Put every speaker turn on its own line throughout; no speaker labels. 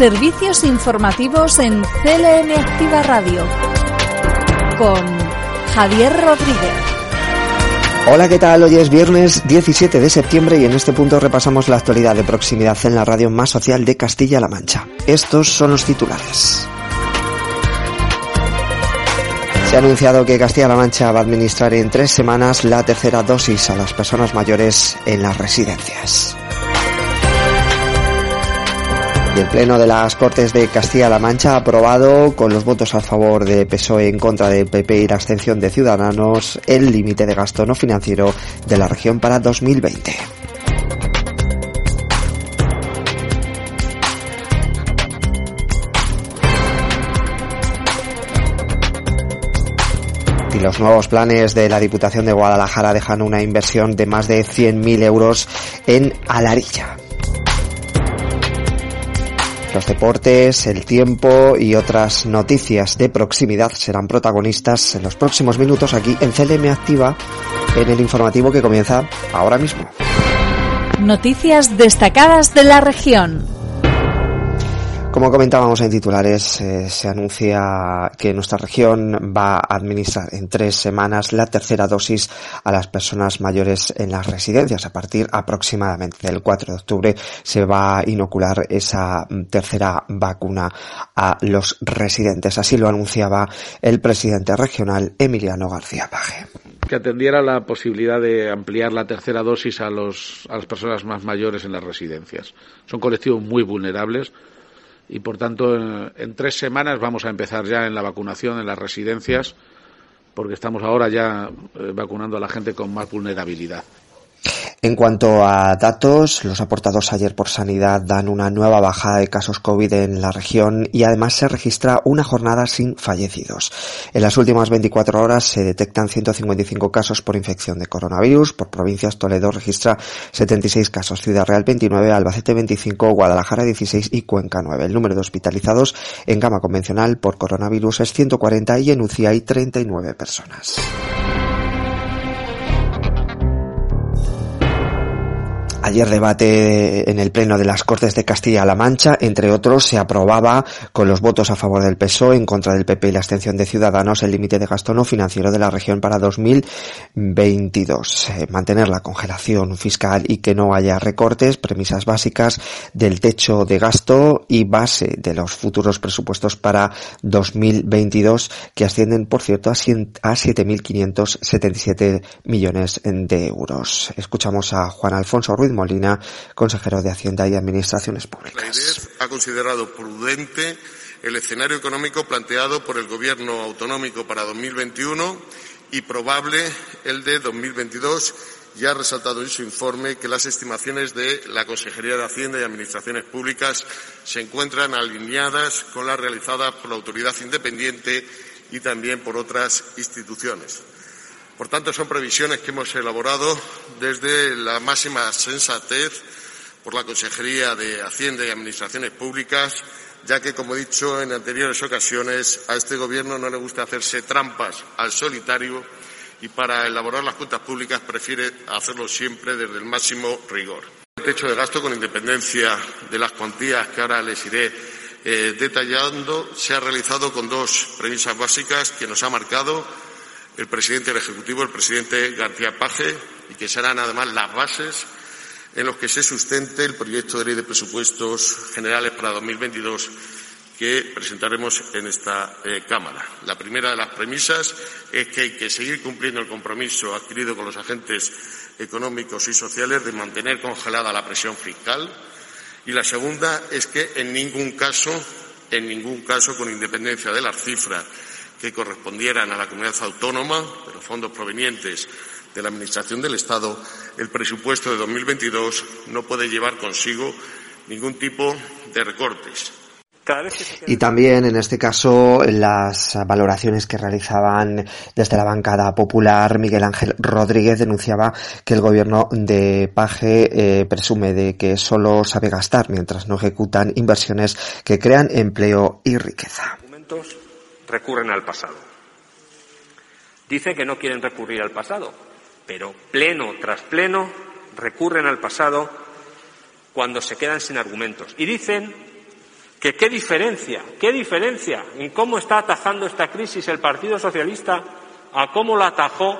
Servicios informativos en CLM Activa Radio con Javier Rodríguez.
Hola, ¿qué tal? Hoy es viernes 17 de septiembre y en este punto repasamos la actualidad de proximidad en la radio más social de Castilla-La Mancha. Estos son los titulares. Se ha anunciado que Castilla-La Mancha va a administrar en tres semanas la tercera dosis a las personas mayores en las residencias. El Pleno de las Cortes de Castilla-La Mancha ha aprobado, con los votos a favor de PSOE en contra del PP y la abstención de Ciudadanos, el límite de gasto no financiero de la región para 2020. Y los nuevos planes de la Diputación de Guadalajara dejan una inversión de más de 100.000 euros en Alarilla. Los deportes, el tiempo y otras noticias de proximidad serán protagonistas en los próximos minutos aquí en CLM Activa en el informativo que comienza ahora mismo.
Noticias destacadas de la región.
Como comentábamos en titulares, eh, se anuncia que nuestra región va a administrar en tres semanas la tercera dosis a las personas mayores en las residencias. A partir aproximadamente del 4 de octubre se va a inocular esa tercera vacuna a los residentes. Así lo anunciaba el presidente regional Emiliano García Paje
que atendiera la posibilidad de ampliar la tercera dosis a, los, a las personas más mayores en las residencias. Son colectivos muy vulnerables y por tanto en, tres semanas vamos a empezar ya en la vacunación en las residencias porque estamos ahora ya eh, vacunando a la gente con más vulnerabilidad.
En cuanto a datos, los aportados ayer por Sanidad dan una nueva bajada de casos COVID en la región y además se registra una jornada sin fallecidos. En las últimas 24 horas se detectan 155 casos por infección de coronavirus. Por provincias, Toledo registra 76 casos, Ciudad Real 29, Albacete 25, Guadalajara 16 y Cuenca 9. El número de hospitalizados en gama convencional por coronavirus es 140 y en UCI hay 39 personas. Ayer debate en el Pleno de las Cortes de Castilla-La Mancha, entre otros, se aprobaba con los votos a favor del PSOE, en contra del PP y la abstención de Ciudadanos el límite de gasto no financiero de la región para 2022. Eh, mantener la congelación fiscal y que no haya recortes, premisas básicas del techo de gasto y base de los futuros presupuestos para 2022 que ascienden, por cierto, a 7.577 millones de euros. Escuchamos a Juan Alfonso Ruiz Molina, consejero de Hacienda y Administraciones Públicas.
ha considerado prudente el escenario económico planteado por el Gobierno autonómico para 2021 y probable el de 2022 y ha resaltado en su informe que las estimaciones de la Consejería de Hacienda y Administraciones Públicas se encuentran alineadas con las realizadas por la autoridad independiente y también por otras instituciones. Por tanto, son previsiones que hemos elaborado desde la máxima sensatez por la Consejería de Hacienda y Administraciones Públicas, ya que, como he dicho en anteriores ocasiones, a este Gobierno no le gusta hacerse trampas al solitario y para elaborar las cuentas públicas prefiere hacerlo siempre desde el máximo rigor. El techo de gasto, con independencia de las cuantías que ahora les iré eh, detallando, se ha realizado con dos premisas básicas que nos ha marcado el presidente del Ejecutivo, el presidente García Paje, y que serán además las bases en los que se sustente el proyecto de ley de presupuestos generales para 2022 que presentaremos en esta eh, Cámara. La primera de las premisas es que hay que seguir cumpliendo el compromiso adquirido con los agentes económicos y sociales de mantener congelada la presión fiscal y la segunda es que en ningún caso, en ningún caso, con independencia de las cifras que correspondieran a la comunidad autónoma, de los fondos provenientes de la Administración del Estado, el presupuesto de 2022 no puede llevar consigo ningún tipo de recortes.
Y también, en este caso, las valoraciones que realizaban desde la bancada popular, Miguel Ángel Rodríguez denunciaba que el gobierno de Paje eh, presume de que solo sabe gastar mientras no ejecutan inversiones que crean empleo y riqueza
recurren al pasado. Dicen que no quieren recurrir al pasado, pero pleno tras pleno recurren al pasado cuando se quedan sin argumentos. Y dicen que qué diferencia, qué diferencia en cómo está atajando esta crisis el Partido Socialista a cómo la atajó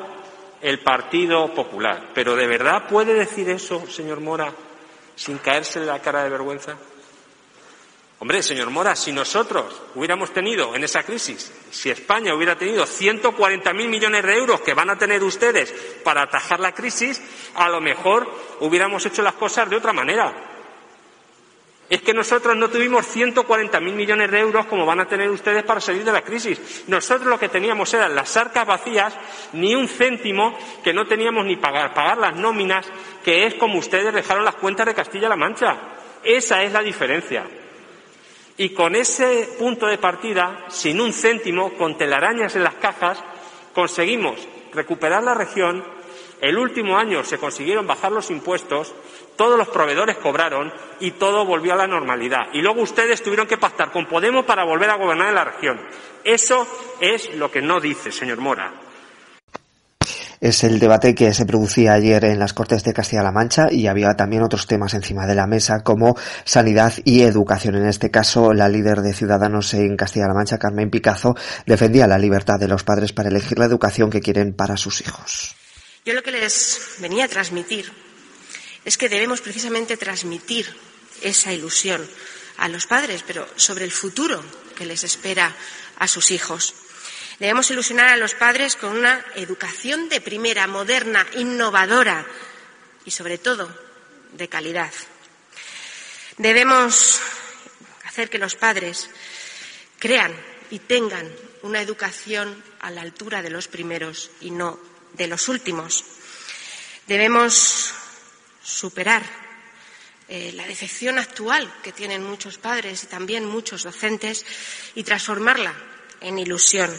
el Partido Popular. Pero ¿de verdad puede decir eso, señor Mora, sin caerse la cara de vergüenza? Hombre, señor Mora, si nosotros hubiéramos tenido en esa crisis, si España hubiera tenido 140.000 millones de euros que van a tener ustedes para atajar la crisis, a lo mejor hubiéramos hecho las cosas de otra manera es que nosotros no tuvimos 140.000 millones de euros como van a tener ustedes para salir de la crisis. Nosotros lo que teníamos eran las arcas vacías, ni un céntimo que no teníamos ni pagar, pagar las nóminas, que es como ustedes dejaron las cuentas de Castilla-La Mancha. Esa es la diferencia. Y con ese punto de partida, sin un céntimo, con telarañas en las cajas, conseguimos recuperar la región. El último año se consiguieron bajar los impuestos todos los proveedores cobraron y todo volvió a la normalidad. Y luego ustedes tuvieron que pactar con Podemos para volver a gobernar en la región. Eso es lo que no dice, señor Mora.
Es el debate que se producía ayer en las Cortes de Castilla-La Mancha y había también otros temas encima de la mesa como sanidad y educación. En este caso, la líder de Ciudadanos en Castilla-La Mancha, Carmen Picazo, defendía la libertad de los padres para elegir la educación que quieren para sus hijos.
Yo lo que les venía a transmitir es que debemos precisamente transmitir esa ilusión a los padres, pero sobre el futuro que les espera a sus hijos. Debemos ilusionar a los padres con una educación de primera, moderna, innovadora y, sobre todo, de calidad. Debemos hacer que los padres crean y tengan una educación a la altura de los primeros y no de los últimos. Debemos superar eh, la decepción actual que tienen muchos padres y también muchos docentes y transformarla en ilusión.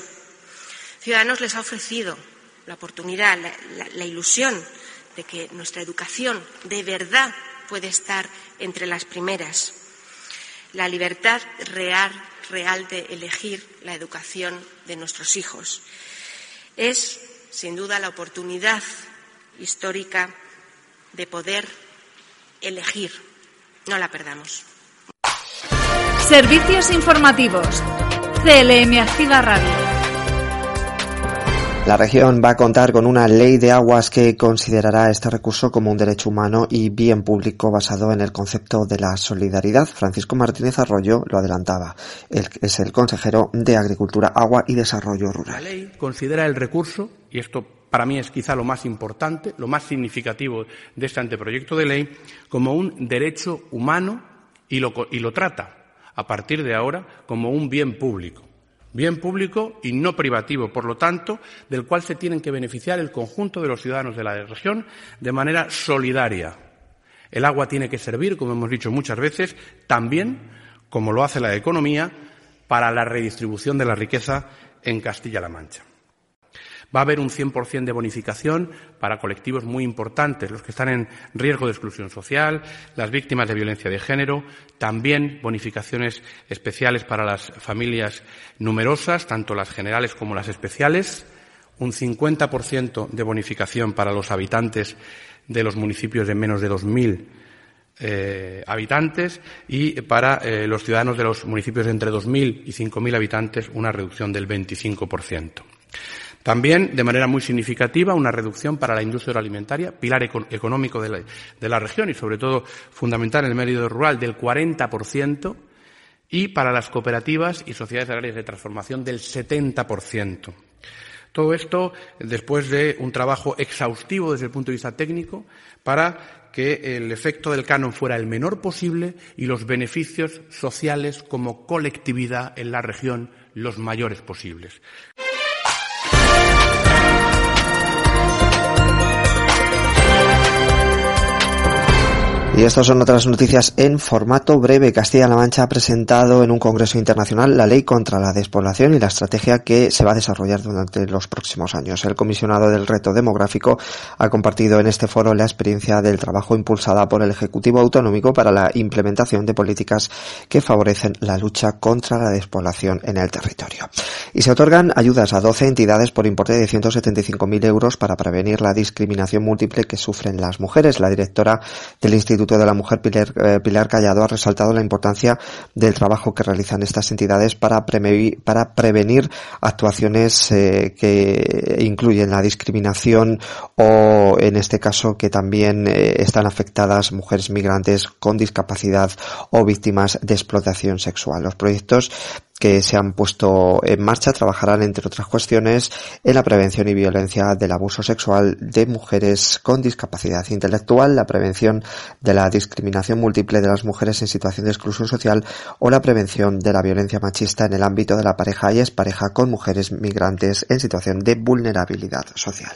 Ciudadanos les ha ofrecido la oportunidad, la, ilusión de que nuestra educación de verdad puede estar entre las primeras. La libertad real, real de elegir la educación de nuestros hijos. Es, sin duda, la oportunidad histórica de poder elegir. No la perdamos.
Servicios informativos. CLM Activa Radio.
La región va a contar con una ley de aguas que considerará este recurso como un derecho humano y bien público basado en el concepto de la solidaridad. Francisco Martínez Arroyo lo adelantaba. Él es el consejero de Agricultura, Agua y Desarrollo Rural.
La ley considera el recurso, y esto para mí es quizá lo más importante, lo más significativo de este anteproyecto de ley, como un derecho humano y lo, y lo trata, a partir de ahora, como un bien público. Bien público y no privativo, por lo tanto, del cual se tienen que beneficiar el conjunto de los ciudadanos de la región de manera solidaria. El agua tiene que servir, como hemos dicho muchas veces, también, como lo hace la economía, para la redistribución de la riqueza en Castilla-La Mancha. Va a haber un 100% de bonificación para colectivos muy importantes, los que están en riesgo de exclusión social, las víctimas de violencia de género, también bonificaciones especiales para las familias numerosas, tanto las generales como las especiales, un 50% de bonificación para los habitantes de los municipios de menos de 2.000 eh, habitantes y para eh, los ciudadanos de los municipios de entre 2.000 y 5.000 habitantes una reducción del 25%. También, de manera muy significativa, una reducción para la industria alimentaria, pilar económico de la, región y, sobre todo, fundamental en el medio rural, del 40%, y para las cooperativas y sociedades agrarias de transformación del 70%. Todo esto después de un trabajo exhaustivo desde el punto de vista técnico para que el efecto del canon fuera el menor posible y los beneficios sociales como colectividad en la región los mayores posibles.
Y estas son otras noticias en formato breve. Castilla-La Mancha ha presentado en un congreso internacional la ley contra la despoblación y la estrategia que se va a desarrollar durante los próximos años. El comisionado del reto demográfico ha compartido en este foro la experiencia del trabajo impulsada por el Ejecutivo Autonómico para la implementación de políticas que favorecen la lucha contra la despoblación en el territorio. Y se otorgan ayudas a 12 entidades por importe de 175.000 euros para prevenir la discriminación múltiple que sufren las mujeres. La directora del Instituto Instituto de la Mujer Pilar, eh, Pilar Callado ha resaltado la importancia del trabajo que realizan estas entidades para, prevenir, para prevenir actuaciones eh, que incluyen la discriminación o, en este caso, que también eh, están afectadas mujeres migrantes con discapacidad o víctimas de explotación sexual. Los proyectos que se han puesto en marcha trabajarán, entre otras cuestiones, en la prevención y violencia del abuso sexual de mujeres con discapacidad intelectual, la prevención de la discriminación múltiple de las mujeres en situación de exclusión social o la prevención de la violencia machista en el ámbito de la pareja y es pareja con mujeres migrantes en situación de vulnerabilidad social.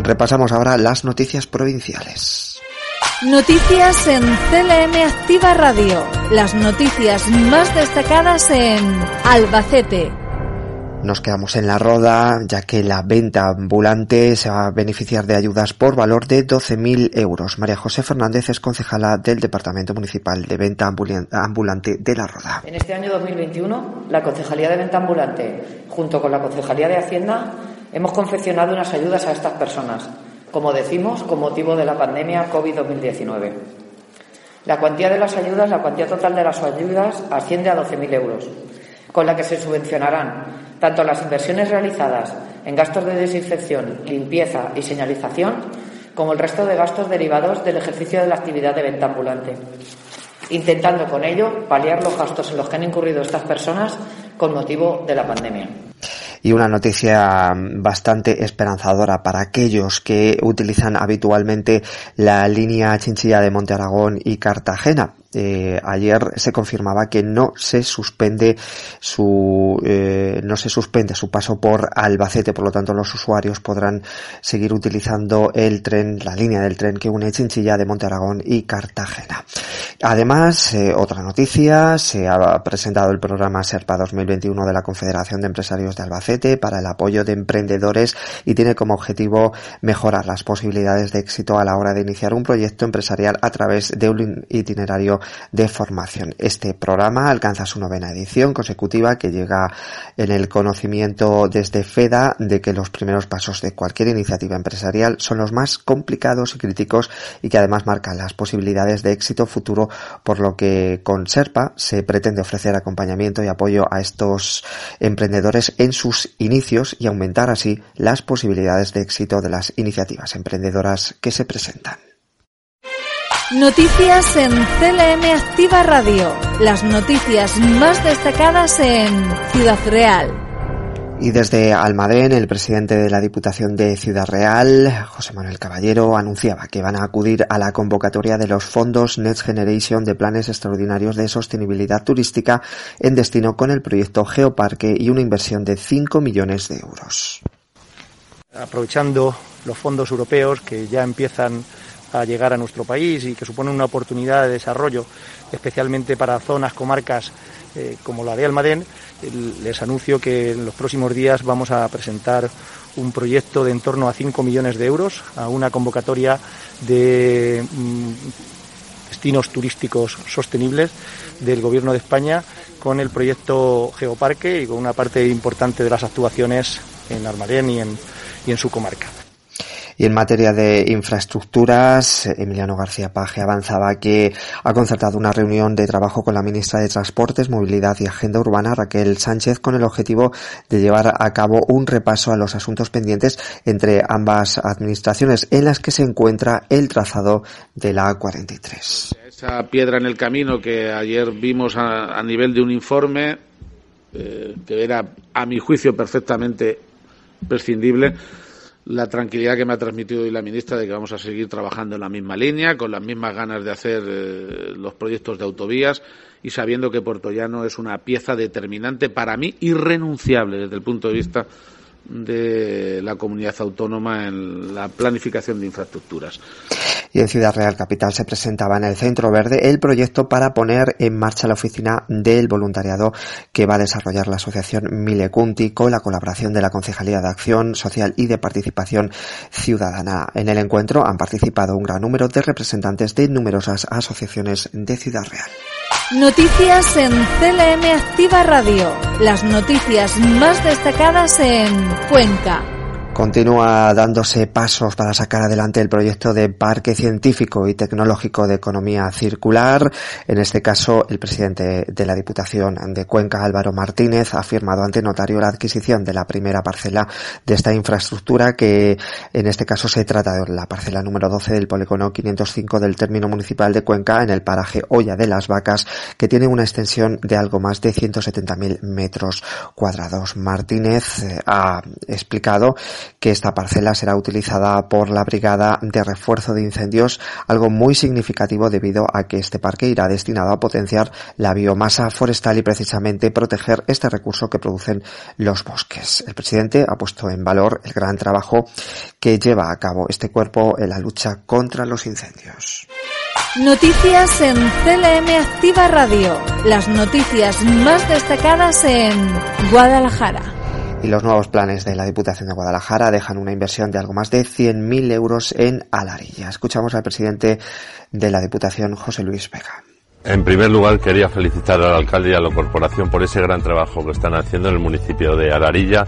Repasamos ahora las noticias provinciales.
Noticias en CLM Activa Radio. Las noticias más destacadas en Albacete.
Nos quedamos en la roda, ya que la venta ambulante se va a beneficiar de ayudas por valor de 12.000 euros. María José Fernández es concejala del Departamento Municipal de Venta Ambulante de la Roda.
En este año 2021, la Concejalía de Venta Ambulante, junto con la Concejalía de Hacienda, hemos confeccionado unas ayudas a estas personas como decimos, con motivo de la pandemia COVID-2019. La cuantía de las ayudas, la cuantía total de las ayudas asciende a 12.000 euros, con la que se subvencionarán tanto las inversiones realizadas en gastos de desinfección, limpieza y señalización, como el resto de gastos derivados del ejercicio de la actividad de venta ambulante, intentando con ello paliar los gastos en los que han incurrido estas personas con motivo de la pandemia
y una noticia bastante esperanzadora para aquellos que utilizan habitualmente la línea Chinchilla de Monte Aragón y Cartagena. Eh, ayer se confirmaba que no se suspende su eh, no se suspende su paso por Albacete, por lo tanto los usuarios podrán seguir utilizando el tren, la línea del tren que une Chinchilla de Monte Aragón y Cartagena. Además, eh, otra noticia, se ha presentado el programa SERPA 2021 de la Confederación de Empresarios de Albacete para el apoyo de emprendedores y tiene como objetivo mejorar las posibilidades de éxito a la hora de iniciar un proyecto empresarial a través de un itinerario de formación. Este programa alcanza su novena edición consecutiva que llega en el conocimiento desde FEDA de que los primeros pasos de cualquier iniciativa empresarial son los más complicados y críticos y que además marcan las posibilidades de éxito futuro, por lo que con SERPA se pretende ofrecer acompañamiento y apoyo a estos emprendedores en sus inicios y aumentar así las posibilidades de éxito de las iniciativas emprendedoras que se presentan.
Noticias en CLM Activa Radio. Las noticias más destacadas en Ciudad Real.
Y desde Almadén, el presidente de la Diputación de Ciudad Real, José Manuel Caballero, anunciaba que van a acudir a la convocatoria de los fondos Next Generation de planes extraordinarios de sostenibilidad turística en destino con el proyecto Geoparque y una inversión de 5 millones de euros.
Aprovechando los fondos europeos que ya empiezan a llegar a nuestro país y que suponen una oportunidad de desarrollo, especialmente para zonas, comarcas eh, como la de Almadén. Les anuncio que en los próximos días vamos a presentar un proyecto de en torno a 5 millones de euros a una convocatoria de mm, destinos turísticos sostenibles del Gobierno de España con el proyecto Geoparque y con una parte importante de las actuaciones en Almadén y en, y en su comarca.
Y en materia de infraestructuras, Emiliano García Paje avanzaba que ha concertado una reunión de trabajo con la ministra de Transportes, Movilidad y Agenda Urbana, Raquel Sánchez, con el objetivo de llevar a cabo un repaso a los asuntos pendientes entre ambas administraciones en las que se encuentra el trazado de la A43.
Esa piedra en el camino que ayer vimos a, nivel de un informe, eh, que era, a mi juicio, perfectamente prescindible, la tranquilidad que me ha transmitido hoy la ministra de que vamos a seguir trabajando en la misma línea, con las mismas ganas de hacer eh, los proyectos de autovías y sabiendo que Puerto Llano es una pieza determinante para mí, irrenunciable desde el punto de vista de la comunidad autónoma en la planificación de infraestructuras.
Y en Ciudad Real Capital se presentaba en el Centro Verde el proyecto para poner en marcha la oficina del voluntariado que va a desarrollar la asociación Milecunti con la colaboración de la Concejalía de Acción Social y de Participación Ciudadana. En el encuentro han participado un gran número de representantes de numerosas asociaciones de Ciudad Real.
Noticias en CLM Activa Radio. Las noticias más destacadas en Cuenca.
Continúa dándose pasos para sacar adelante el proyecto de Parque Científico y Tecnológico de Economía Circular. En este caso, el presidente de la Diputación de Cuenca, Álvaro Martínez, ha firmado ante notario la adquisición de la primera parcela de esta infraestructura que en este caso se trata de la parcela número 12 del polígono 505 del término municipal de Cuenca en el paraje Olla de las Vacas que tiene una extensión de algo más de 170.000 metros cuadrados. Martínez eh, ha explicado que esta parcela será utilizada por la Brigada de Refuerzo de Incendios, algo muy significativo debido a que este parque irá destinado a potenciar la biomasa forestal y precisamente proteger este recurso que producen los bosques. El presidente ha puesto en valor el gran trabajo que lleva a cabo este cuerpo en la lucha contra los incendios.
Noticias en CLM Activa Radio. Las noticias más destacadas en Guadalajara
y los nuevos planes de la Diputación de Guadalajara dejan una inversión de algo más de 100.000 euros en Alarilla. Escuchamos al presidente de la Diputación, José Luis Vega.
En primer lugar, quería felicitar al alcalde y a la corporación por ese gran trabajo que están haciendo en el municipio de Alarilla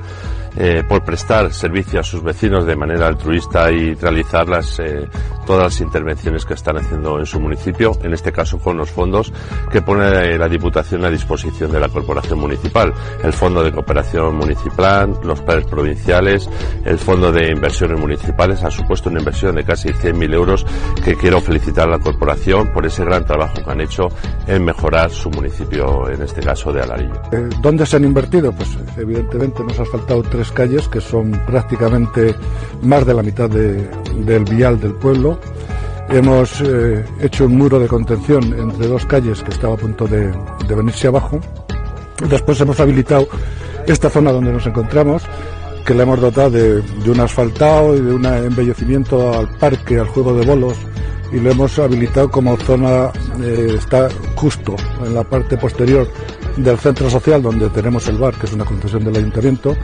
eh, por prestar servicio a sus vecinos de manera altruista y realizar las, eh, todas las intervenciones que están haciendo en su municipio, en este caso con los fondos que pone la Diputación a disposición de la Corporación Municipal. El Fondo de Cooperación Municipal, los planes provinciales, el Fondo de Inversiones Municipales ha supuesto una inversión de casi 100.000 euros que quiero felicitar a la Corporación por ese gran trabajo que han hecho en mejorar su municipio, en este caso de Alarillo.
Eh, ¿Dónde se han invertido? Pues evidentemente nos ha faltado tres calles que son prácticamente más de la mitad del vial del pueblo. Hemos eh, hecho un muro de contención entre dos calles que estaba a punto de, venirse abajo. Después hemos habilitado esta zona donde nos encontramos, que la hemos dotado de, un asfaltado y de un embellecimiento al parque, al juego de bolos, y lo hemos habilitado como zona, eh, está justo en la parte posterior del centro social donde tenemos el bar, que es una concesión del ayuntamiento,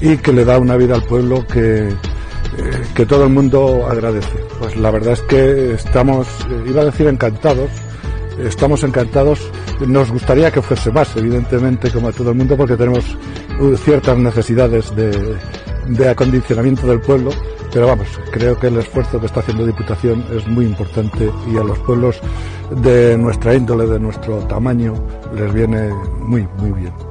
y que le da una vida al pueblo que, eh, que todo el mundo agradece. Pues la verdad es que estamos, eh, iba a decir encantados, estamos encantados. Nos gustaría que fuese más, evidentemente, como a todo el mundo, porque tenemos uh, ciertas necesidades de, de acondicionamiento del pueblo, pero vamos, creo que el esfuerzo que está haciendo Diputación es muy importante y a los pueblos de nuestra índole, de nuestro tamaño, les viene muy, muy bien.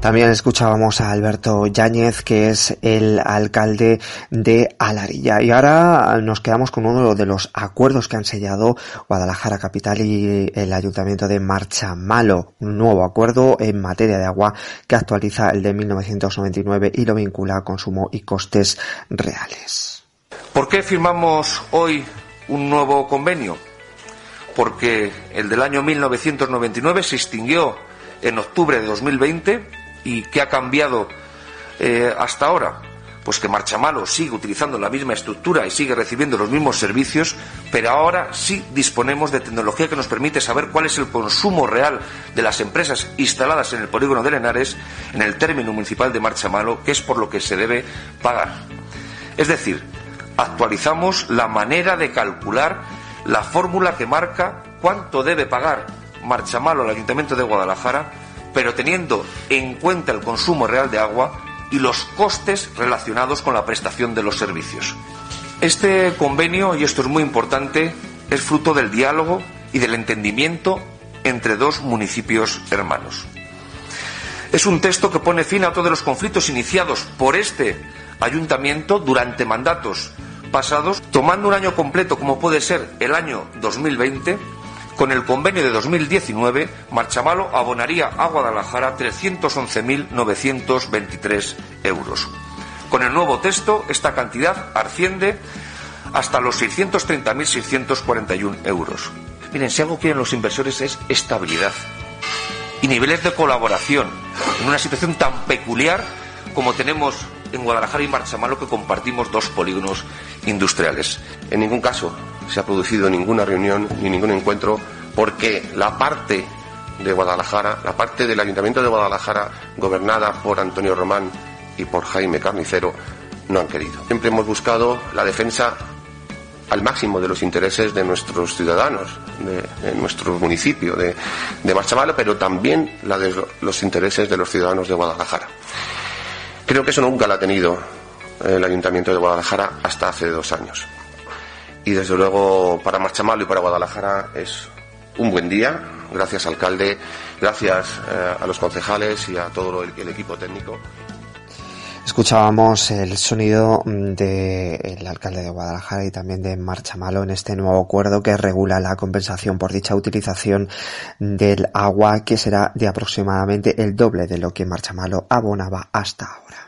También escuchábamos a Alberto Yáñez, que es el alcalde de Alarilla. Y ahora nos quedamos con uno de los acuerdos que han sellado Guadalajara Capital y el Ayuntamiento de Marcha Malo. Un nuevo acuerdo en materia de agua que actualiza el de 1999 y lo vincula a consumo y costes reales.
¿Por qué firmamos hoy un nuevo convenio? Porque el del año 1999 se extinguió en octubre de 2020 ¿Y qué ha cambiado eh, hasta ahora? Pues que Marchamalo sigue utilizando la misma estructura y sigue recibiendo los mismos servicios, pero ahora sí disponemos de tecnología que nos permite saber cuál es el consumo real de las empresas instaladas en el polígono de Lenares, en el término municipal de Marchamalo, que es por lo que se debe pagar. Es decir, actualizamos la manera de calcular la fórmula que marca cuánto debe pagar Marchamalo al Ayuntamiento de Guadalajara pero teniendo en cuenta el consumo real de agua y los costes relacionados con la prestación de los servicios. Este convenio, y esto es muy importante, es fruto del diálogo y del entendimiento entre dos municipios hermanos. Es un texto que pone fin a todos los conflictos iniciados por este ayuntamiento durante mandatos pasados, tomando un año completo como puede ser el año 2020 con el convenio de 2019, Marchamalo abonaría a Guadalajara 311.923 euros. Con el nuevo texto, esta cantidad asciende hasta los 630.641 euros. Miren, si algo quieren los inversores es estabilidad y niveles de colaboración en una situación tan peculiar como tenemos en Guadalajara y Marchamalo que compartimos dos polígonos industriales.
En ningún caso se ha producido ninguna reunión ni ningún encuentro porque la parte de Guadalajara, la parte del Ayuntamiento de Guadalajara gobernada por Antonio Román y por Jaime Carnicero, no han querido. Siempre hemos buscado la defensa al máximo de los intereses de nuestros ciudadanos, de, nuestro municipio de, de pero también la de los intereses de los ciudadanos de Guadalajara. Creo que eso nunca lo ha tenido el Ayuntamiento de Guadalajara hasta hace dos años. Y desde luego para Marchamalo y para Guadalajara es un buen día. Gracias, alcalde. Gracias eh, a los concejales y a todo el equipo técnico.
Escuchábamos el sonido del alcalde de Guadalajara y también de Marcha Malo en este nuevo acuerdo que regula la compensación por dicha utilización del agua que será de aproximadamente el doble de lo que Marcha Malo abonaba hasta ahora.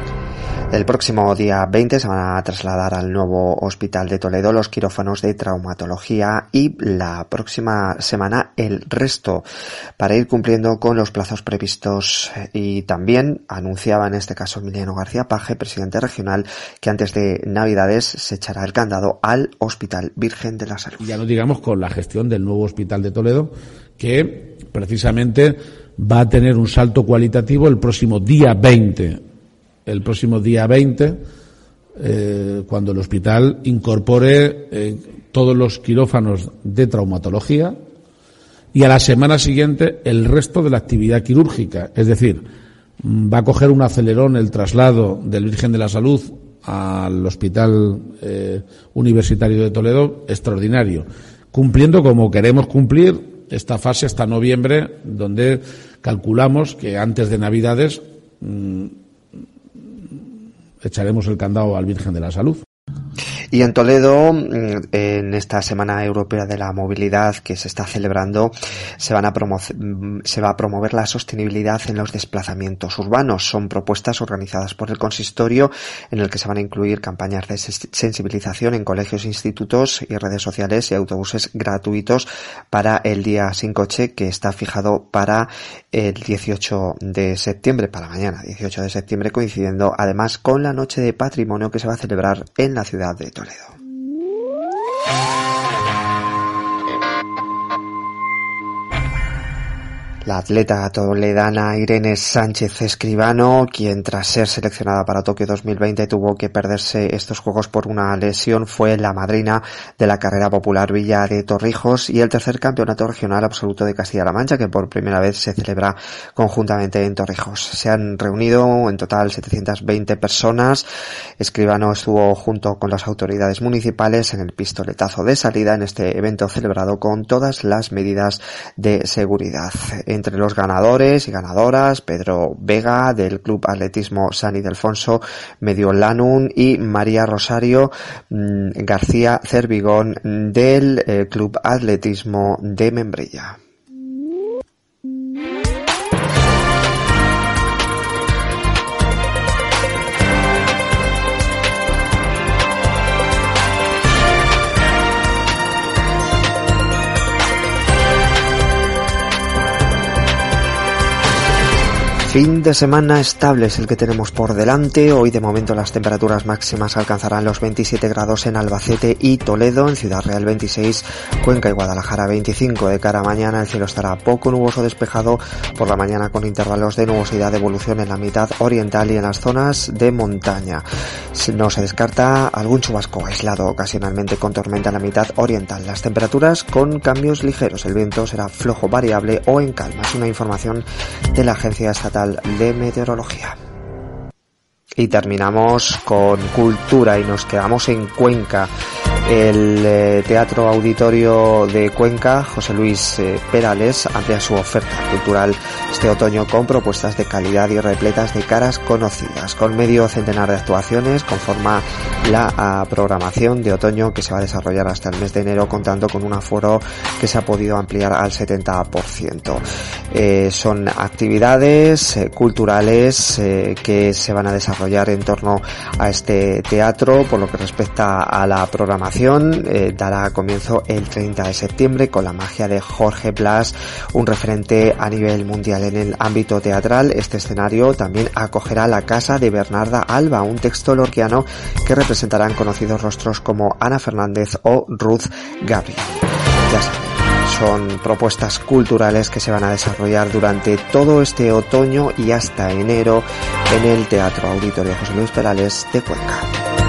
El próximo día 20 se van a trasladar al nuevo hospital de Toledo los quirófanos de traumatología y la próxima semana el resto para ir cumpliendo con los plazos previstos y también anunciaba en este caso Emiliano García Paje, presidente regional, que antes de Navidades se echará el candado al Hospital Virgen de la Salud.
Ya no digamos con la gestión del nuevo hospital de Toledo que precisamente va a tener un salto cualitativo el próximo día 20 el próximo día 20, eh, cuando el hospital incorpore eh, todos los quirófanos de traumatología y a la semana siguiente el resto de la actividad quirúrgica. Es decir, va a coger un acelerón el traslado del Virgen de la Salud al Hospital eh, Universitario de Toledo extraordinario, cumpliendo como queremos cumplir esta fase hasta noviembre, donde calculamos que antes de Navidades mm, echaremos el candado al Virgen de la Salud.
Y en Toledo, mm, en esta Semana Europea de la Movilidad que se está celebrando, se, van a mm, se va a promover la sostenibilidad en los desplazamientos urbanos. Son propuestas organizadas por el consistorio en el que se van a incluir campañas de sensibilización en colegios, institutos y redes sociales y autobuses gratuitos para el día sin coche que está fijado para el 18 de septiembre, para mañana, 18 de septiembre, coincidiendo además con la Noche de Patrimonio que se va a celebrar en la ciudad de Toledo. Toledo. La atleta toledana Irene Sánchez Escribano, quien tras ser seleccionada para Tokio 2020 tuvo que perderse estos Juegos por una lesión, fue la madrina de la carrera popular Villa de Torrijos y el tercer campeonato regional absoluto de Castilla-La Mancha, que por primera vez se celebra conjuntamente en Torrijos. Se han reunido en total 720 personas. Escribano estuvo junto con las autoridades municipales en el pistoletazo de salida en este evento celebrado con todas las medidas de seguridad entre los ganadores y ganadoras, Pedro Vega del Club Atletismo San Ildefonso Medio Lanun y María Rosario mm, García Cervigón del eh, Club Atletismo de Membrilla. Fin de semana estable es el que tenemos por delante. Hoy de momento las temperaturas máximas alcanzarán los 27 grados en Albacete y Toledo, en Ciudad Real 26, Cuenca y Guadalajara 25. De cara a mañana el cielo estará poco nuboso despejado por la mañana con intervalos de nubosidad de evolución en la mitad oriental y en las zonas de montaña. No se descarta algún chubasco aislado ocasionalmente con tormenta en la mitad oriental. Las temperaturas con cambios ligeros. El viento será flojo variable o en calma. Es una información de la Agencia Estatal de Meteorología. Y terminamos con cultura y nos quedamos en Cuenca el eh, Teatro Auditorio de Cuenca, José Luis eh, Perales, amplia su oferta cultural este otoño con propuestas de calidad y repletas de caras conocidas. Con medio centenar de actuaciones conforma la programación de otoño que se va a desarrollar hasta el mes de enero contando con un aforo que se ha podido ampliar al 70%. Eh, son actividades culturales que se van a desarrollar en torno a este teatro por lo que respecta a la programación eh, dará comienzo el 30 de septiembre con la magia de Jorge Blas, un referente a nivel mundial en el ámbito teatral. Este escenario también acogerá la casa de Bernarda Alba, un texto lorquiano que representarán conocidos rostros como Ana Fernández o Ruth Gabriel. Ya saben son propuestas culturales que se van a desarrollar durante todo este otoño y hasta enero en el Teatro Auditorio José Luis Perales de Cuenca.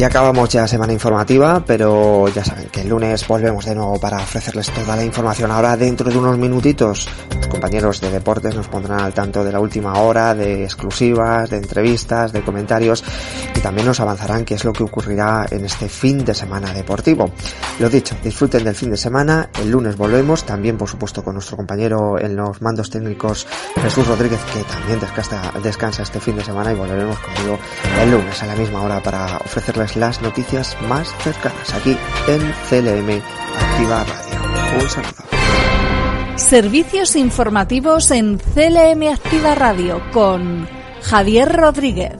Y acabamos ya semana informativa, pero ya saben que el lunes volvemos de nuevo para ofrecerles toda la información. Ahora dentro de unos minutitos, los compañeros de deportes nos pondrán al tanto de la última hora, de exclusivas, de entrevistas, de comentarios y también nos avanzarán qué es lo que ocurrirá en este fin de semana deportivo. Lo dicho, disfruten del fin de semana. El lunes volvemos, también por supuesto con nuestro compañero en los mandos técnicos Jesús Rodríguez, que también descansa, descansa este fin de semana y volveremos conmigo el lunes a la misma hora para ofrecerles las noticias más cercanas aquí en CLM Activa Radio. Un saludo.
Servicios informativos en CLM Activa Radio con Javier Rodríguez.